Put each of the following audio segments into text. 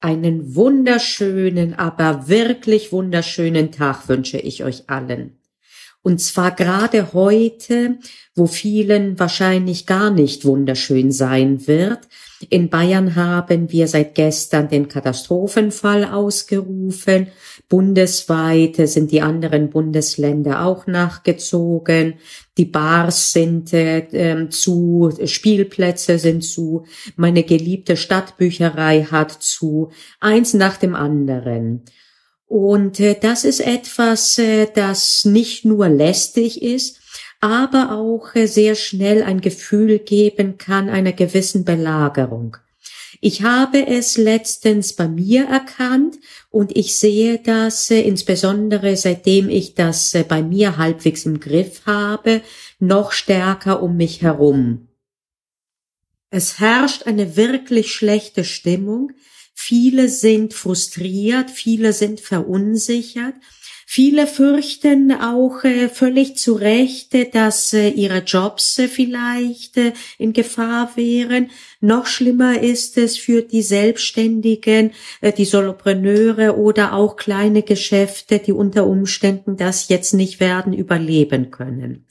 Einen wunderschönen, aber wirklich wunderschönen Tag wünsche ich euch allen. Und zwar gerade heute, wo vielen wahrscheinlich gar nicht wunderschön sein wird. In Bayern haben wir seit gestern den Katastrophenfall ausgerufen. Bundesweit sind die anderen Bundesländer auch nachgezogen. Die Bars sind äh, zu, Spielplätze sind zu, meine geliebte Stadtbücherei hat zu, eins nach dem anderen. Und äh, das ist etwas, äh, das nicht nur lästig ist, aber auch äh, sehr schnell ein Gefühl geben kann einer gewissen Belagerung. Ich habe es letztens bei mir erkannt und ich sehe das äh, insbesondere seitdem ich das äh, bei mir halbwegs im Griff habe, noch stärker um mich herum. Es herrscht eine wirklich schlechte Stimmung, Viele sind frustriert, viele sind verunsichert. Viele fürchten auch äh, völlig zu Recht, dass äh, ihre Jobs äh, vielleicht äh, in Gefahr wären. Noch schlimmer ist es für die Selbstständigen, äh, die Solopreneure oder auch kleine Geschäfte, die unter Umständen das jetzt nicht werden überleben können.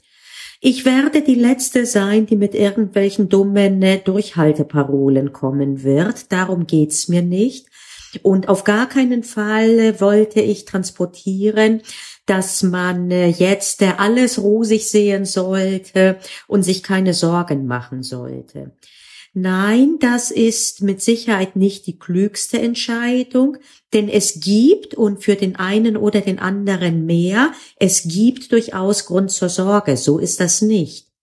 Ich werde die Letzte sein, die mit irgendwelchen dummen äh, Durchhalteparolen kommen wird. Darum geht's mir nicht. Und auf gar keinen Fall äh, wollte ich transportieren, dass man äh, jetzt alles rosig sehen sollte und sich keine Sorgen machen sollte. Nein, das ist mit Sicherheit nicht die klügste Entscheidung, denn es gibt und für den einen oder den anderen mehr, es gibt durchaus Grund zur Sorge, so ist das nicht.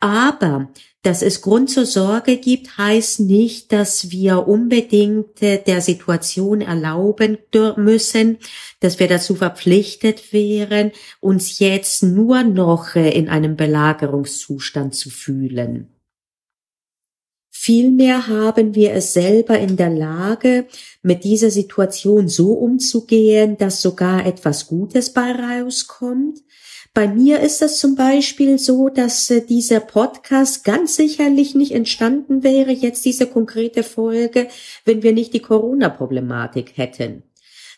Aber dass es Grund zur Sorge gibt, heißt nicht, dass wir unbedingt äh, der Situation erlauben müssen, dass wir dazu verpflichtet wären, uns jetzt nur noch äh, in einem Belagerungszustand zu fühlen. Vielmehr haben wir es selber in der Lage, mit dieser Situation so umzugehen, dass sogar etwas Gutes bei rauskommt. Bei mir ist es zum Beispiel so, dass äh, dieser Podcast ganz sicherlich nicht entstanden wäre, jetzt diese konkrete Folge, wenn wir nicht die Corona-Problematik hätten.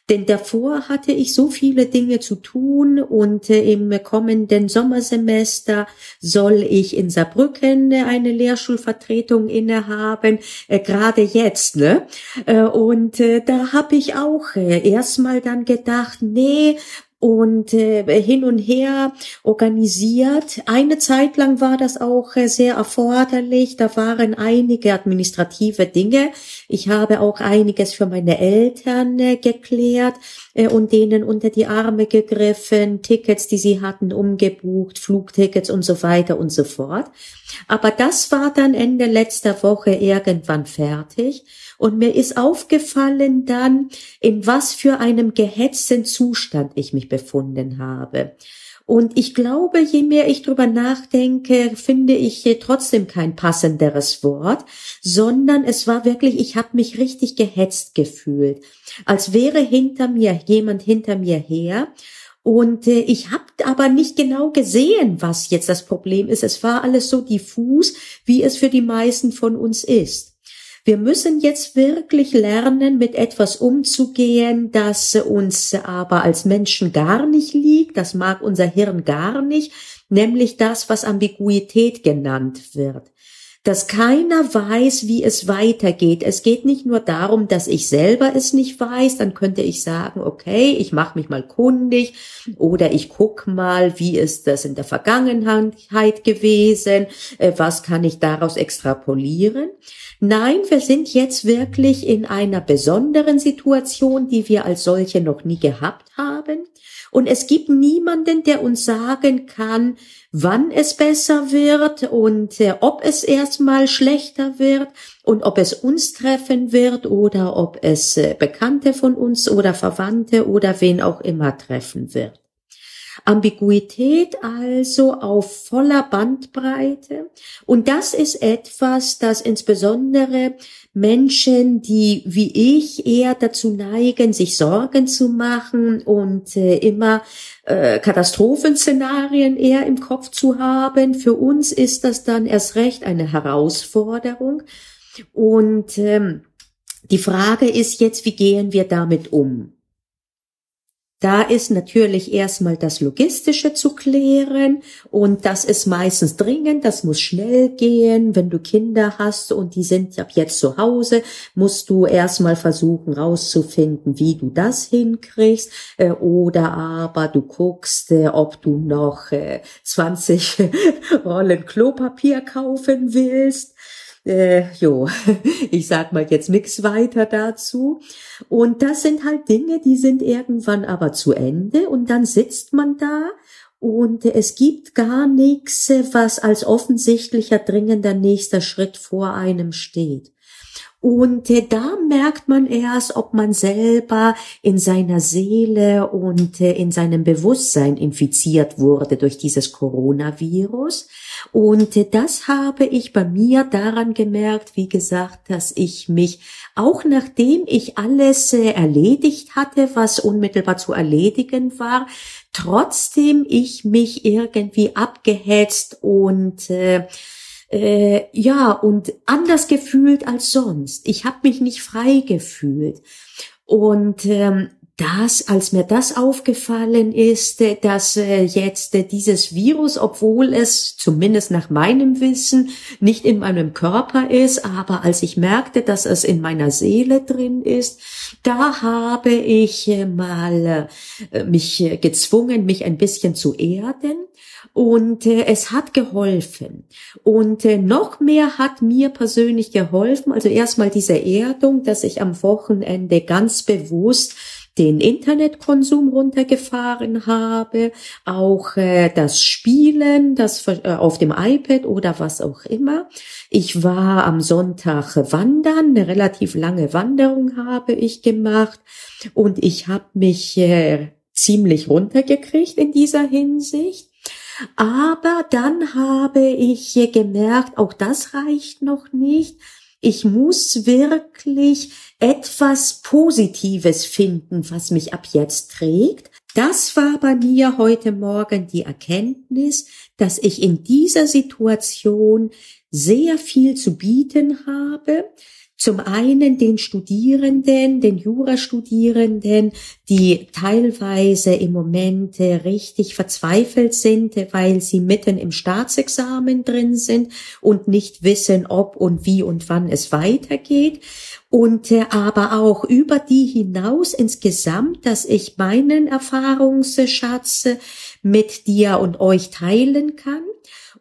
Denn davor hatte ich so viele Dinge zu tun und äh, im kommenden Sommersemester soll ich in Saarbrücken eine Lehrschulvertretung innehaben, äh, gerade jetzt, ne? Äh, und äh, da habe ich auch äh, erstmal dann gedacht, nee, und äh, hin und her organisiert. Eine Zeit lang war das auch äh, sehr erforderlich. Da waren einige administrative Dinge. Ich habe auch einiges für meine Eltern äh, geklärt äh, und denen unter die Arme gegriffen, Tickets, die sie hatten, umgebucht, Flugtickets und so weiter und so fort. Aber das war dann Ende letzter Woche irgendwann fertig. Und mir ist aufgefallen dann, in was für einem gehetzten Zustand ich mich befunden habe. Und ich glaube, je mehr ich drüber nachdenke, finde ich trotzdem kein passenderes Wort, sondern es war wirklich, ich habe mich richtig gehetzt gefühlt, als wäre hinter mir jemand hinter mir her und äh, ich habe aber nicht genau gesehen, was jetzt das Problem ist. Es war alles so diffus, wie es für die meisten von uns ist. Wir müssen jetzt wirklich lernen, mit etwas umzugehen, das uns aber als Menschen gar nicht liegt. Das mag unser Hirn gar nicht, nämlich das, was Ambiguität genannt wird dass keiner weiß, wie es weitergeht. Es geht nicht nur darum, dass ich selber es nicht weiß, dann könnte ich sagen, okay, ich mache mich mal kundig oder ich guck mal, wie ist das in der Vergangenheit gewesen, äh, was kann ich daraus extrapolieren. Nein, wir sind jetzt wirklich in einer besonderen Situation, die wir als solche noch nie gehabt haben. Und es gibt niemanden, der uns sagen kann, wann es besser wird und äh, ob es erstmal schlechter wird und ob es uns treffen wird oder ob es äh, Bekannte von uns oder Verwandte oder wen auch immer treffen wird. Ambiguität also auf voller Bandbreite. Und das ist etwas, das insbesondere Menschen, die wie ich eher dazu neigen, sich Sorgen zu machen und äh, immer äh, Katastrophenszenarien eher im Kopf zu haben, für uns ist das dann erst recht eine Herausforderung. Und ähm, Die Frage ist jetzt, wie gehen wir damit um? Da ist natürlich erstmal das Logistische zu klären und das ist meistens dringend, das muss schnell gehen. Wenn du Kinder hast und die sind ab jetzt zu Hause, musst du erstmal versuchen rauszufinden, wie du das hinkriegst äh, oder aber du guckst, äh, ob du noch 20 äh, Rollen Klopapier kaufen willst äh, jo, ich sag mal jetzt nix weiter dazu. Und das sind halt Dinge, die sind irgendwann aber zu Ende und dann sitzt man da und es gibt gar nichts, was als offensichtlicher dringender nächster Schritt vor einem steht. Und äh, da merkt man erst, ob man selber in seiner Seele und äh, in seinem Bewusstsein infiziert wurde durch dieses Coronavirus. Und äh, das habe ich bei mir daran gemerkt, wie gesagt, dass ich mich auch nachdem ich alles erledigt hatte, was unmittelbar zu erledigen war, trotzdem ich mich irgendwie abgehetzt und äh, äh, ja, und anders gefühlt als sonst. Ich habe mich nicht frei gefühlt. Und ähm, das, als mir das aufgefallen ist, äh, dass äh, jetzt äh, dieses Virus, obwohl es zumindest nach meinem Wissen nicht in meinem Körper ist, aber als ich merkte, dass es in meiner Seele drin ist, da habe ich mal mich gezwungen, mich ein bisschen zu erden und äh, es hat geholfen. Und äh, noch mehr hat mir persönlich geholfen, also erstmal diese Erdung, dass ich am Wochenende ganz bewusst den Internetkonsum runtergefahren habe, auch äh, das Spielen, das äh, auf dem iPad oder was auch immer. Ich war am Sonntag wandern, eine relativ lange Wanderung habe ich gemacht und ich habe mich äh, ziemlich runtergekriegt in dieser Hinsicht. Aber dann habe ich gemerkt, auch das reicht noch nicht. Ich muss wirklich etwas Positives finden, was mich ab jetzt trägt. Das war bei mir heute Morgen die Erkenntnis, dass ich in dieser Situation sehr viel zu bieten habe, zum einen den Studierenden, den Jurastudierenden, die teilweise im Moment richtig verzweifelt sind, weil sie mitten im Staatsexamen drin sind und nicht wissen, ob und wie und wann es weitergeht. Und äh, aber auch über die hinaus insgesamt, dass ich meinen Erfahrungsschatz mit dir und euch teilen kann.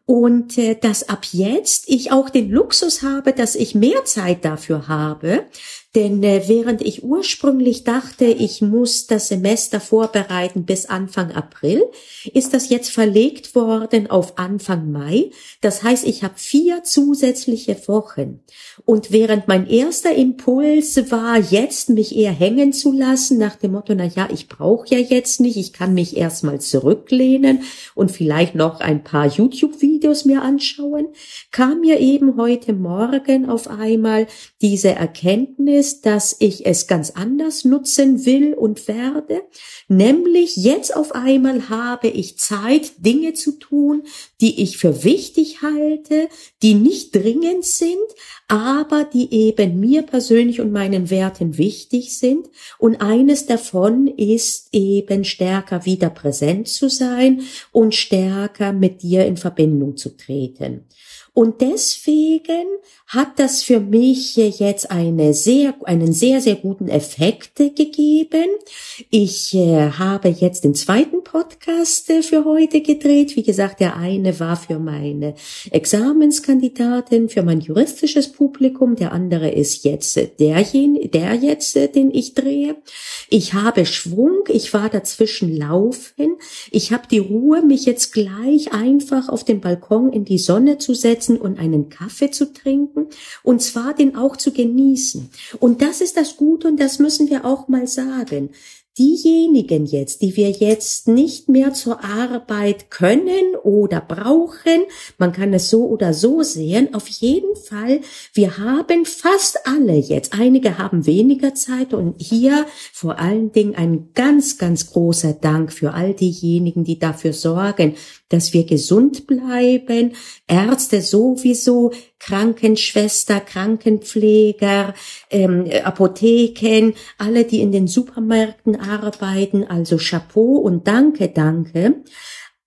Und äh, dass ab jetzt ich auch den Luxus habe, dass ich mehr Zeit dafür habe, denn äh, während ich ursprünglich dachte, ich muss das Semester vorbereiten bis Anfang April, ist das jetzt verlegt worden auf Anfang Mai. Das heißt, ich habe vier zusätzliche Wochen. Und während mein erster Impuls war, jetzt mich eher hängen zu lassen, nach dem Motto, na ja, ich brauche ja jetzt nicht, ich kann mich erstmal zurücklehnen und vielleicht noch ein paar YouTube-Videos mir anschauen, kam mir eben heute Morgen auf einmal diese Erkenntnis, ist, dass ich es ganz anders nutzen will und werde. Nämlich jetzt auf einmal habe ich Zeit, Dinge zu tun, die ich für wichtig halte, die nicht dringend sind, aber die eben mir persönlich und meinen Werten wichtig sind. Und eines davon ist eben stärker wieder präsent zu sein und stärker mit dir in Verbindung zu treten. Und deswegen hat das für mich jetzt eine sehr, einen sehr, sehr guten Effekt gegeben. Ich äh, habe jetzt den zweiten Podcast äh, für heute gedreht. Wie gesagt, der eine war für meine Examenskandidatin, für mein juristisches Publikum. Der andere ist jetzt derjenige, der jetzt, äh, den ich drehe. Ich habe Schwung. Ich war dazwischen laufen. Ich habe die Ruhe, mich jetzt gleich einfach auf den Balkon in die Sonne zu setzen sitzen und einen Kaffee zu trinken und zwar den auch zu genießen. Und das ist das Gute und das müssen wir auch mal sagen diejenigen jetzt, die wir jetzt nicht mehr zur Arbeit können oder brauchen, man kann es so oder so sehen, auf jeden Fall, wir haben fast alle jetzt, einige haben weniger Zeit und hier vor allen Dingen ein ganz, ganz großer Dank für all diejenigen, die dafür sorgen, dass wir gesund bleiben. Ärzte sowieso, Krankenschwester, Krankenpfleger, ähm, Apotheken, alle, die in den Supermärkten arbeiten. Also Chapeau und danke, danke.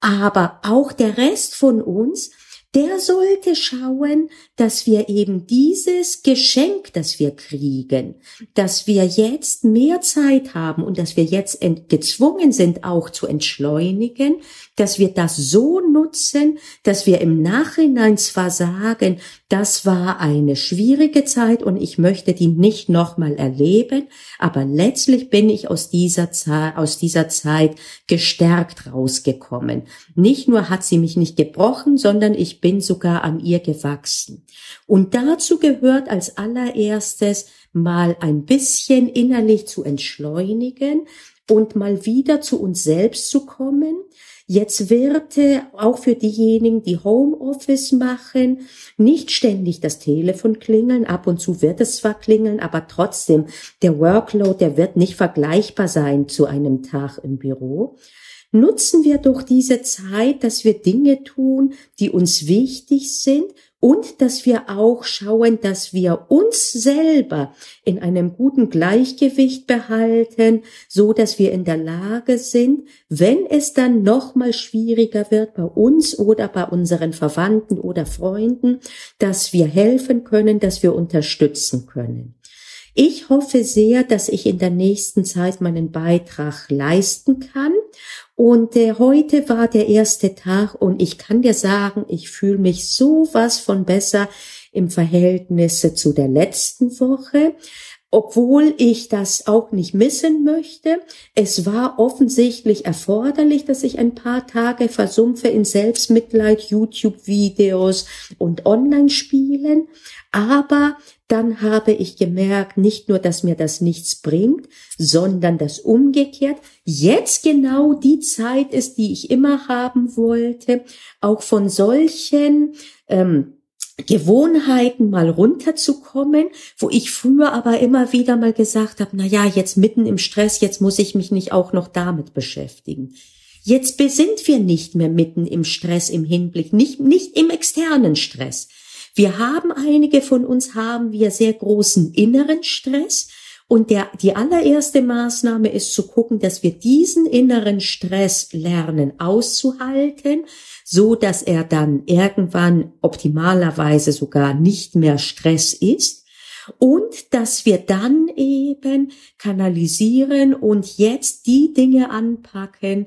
Aber auch der Rest von uns, der sollte schauen, dass wir eben dieses Geschenk, das wir kriegen, dass wir jetzt mehr Zeit haben und dass wir jetzt gezwungen sind, auch zu entschleunigen, dass wir das so nutzen, dass wir im Nachhinein zwar sagen, das war eine schwierige Zeit und ich möchte die nicht nochmal erleben, aber letztlich bin ich aus dieser, Zeit, aus dieser Zeit gestärkt rausgekommen. Nicht nur hat sie mich nicht gebrochen, sondern ich bin sogar an ihr gewachsen. Und dazu gehört als allererstes mal ein bisschen innerlich zu entschleunigen und mal wieder zu uns selbst zu kommen, Jetzt wird auch für diejenigen, die Homeoffice machen, nicht ständig das Telefon klingeln. Ab und zu wird es zwar klingeln, aber trotzdem, der Workload, der wird nicht vergleichbar sein zu einem Tag im Büro. Nutzen wir doch diese Zeit, dass wir Dinge tun, die uns wichtig sind und dass wir auch schauen, dass wir uns selber in einem guten Gleichgewicht behalten, so dass wir in der Lage sind, wenn es dann noch mal schwieriger wird bei uns oder bei unseren Verwandten oder Freunden, dass wir helfen können, dass wir unterstützen können. Ich hoffe sehr, dass ich in der nächsten Zeit meinen Beitrag leisten kann und äh, heute war der erste Tag und ich kann dir sagen, ich fühle mich so was von besser im Verhältnis zu der letzten Woche obwohl ich das auch nicht missen möchte. Es war offensichtlich erforderlich, dass ich ein paar Tage versumpfe in Selbstmitleid, YouTube-Videos und Online-Spielen. Aber dann habe ich gemerkt, nicht nur, dass mir das nichts bringt, sondern dass umgekehrt jetzt genau die Zeit ist, die ich immer haben wollte, auch von solchen ähm, Gewohnheiten mal runterzukommen, wo ich früher aber immer wieder mal gesagt habe, na ja, jetzt mitten im Stress, jetzt muss ich mich nicht auch noch damit beschäftigen. Jetzt sind wir nicht mehr mitten im Stress im Hinblick, nicht, nicht im externen Stress. Wir haben einige von uns haben wir sehr großen inneren Stress, und der, die allererste Maßnahme ist zu gucken, dass wir diesen inneren Stress lernen auszuhalten, so dass er dann irgendwann optimalerweise sogar nicht mehr Stress ist. Und dass wir dann eben kanalisieren und jetzt die Dinge anpacken,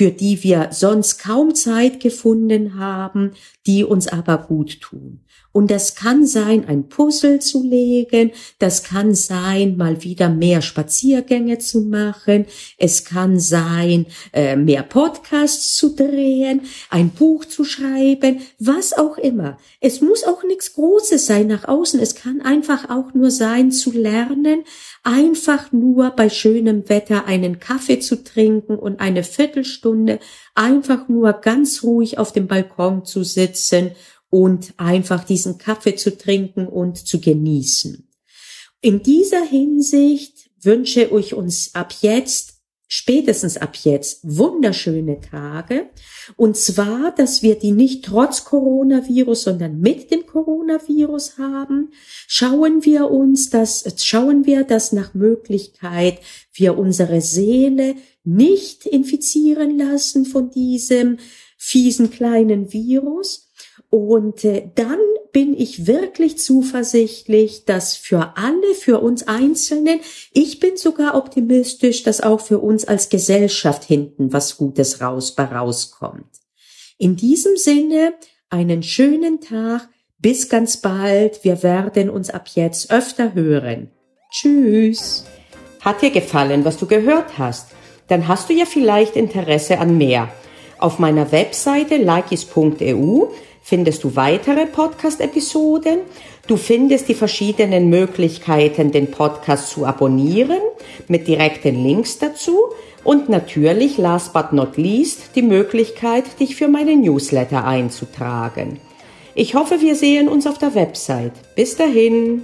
für die wir sonst kaum Zeit gefunden haben, die uns aber gut tun. Und das kann sein, ein Puzzle zu legen, das kann sein, mal wieder mehr Spaziergänge zu machen, es kann sein, äh, mehr Podcasts zu drehen, ein Buch zu schreiben, was auch immer. Es muss auch nichts Großes sein nach außen, es kann einfach auch nur sein, zu lernen, einfach nur bei schönem Wetter einen Kaffee zu trinken und eine Viertelstunde einfach nur ganz ruhig auf dem Balkon zu sitzen und einfach diesen Kaffee zu trinken und zu genießen. In dieser Hinsicht wünsche ich uns ab jetzt spätestens ab jetzt wunderschöne Tage. Und zwar, dass wir die nicht trotz Coronavirus, sondern mit dem Coronavirus haben. Schauen wir uns das, schauen wir, dass nach Möglichkeit wir unsere Seele nicht infizieren lassen von diesem fiesen kleinen Virus und äh, dann bin ich wirklich zuversichtlich, dass für alle, für uns Einzelnen, ich bin sogar optimistisch, dass auch für uns als Gesellschaft hinten was Gutes raus, rauskommt. In diesem Sinne, einen schönen Tag, bis ganz bald, wir werden uns ab jetzt öfter hören. Tschüss. Hat dir gefallen, was du gehört hast? Dann hast du ja vielleicht Interesse an mehr. Auf meiner Webseite likis.eu findest du weitere Podcast-Episoden. Du findest die verschiedenen Möglichkeiten, den Podcast zu abonnieren, mit direkten Links dazu. Und natürlich, last but not least, die Möglichkeit, dich für meinen Newsletter einzutragen. Ich hoffe, wir sehen uns auf der Website. Bis dahin.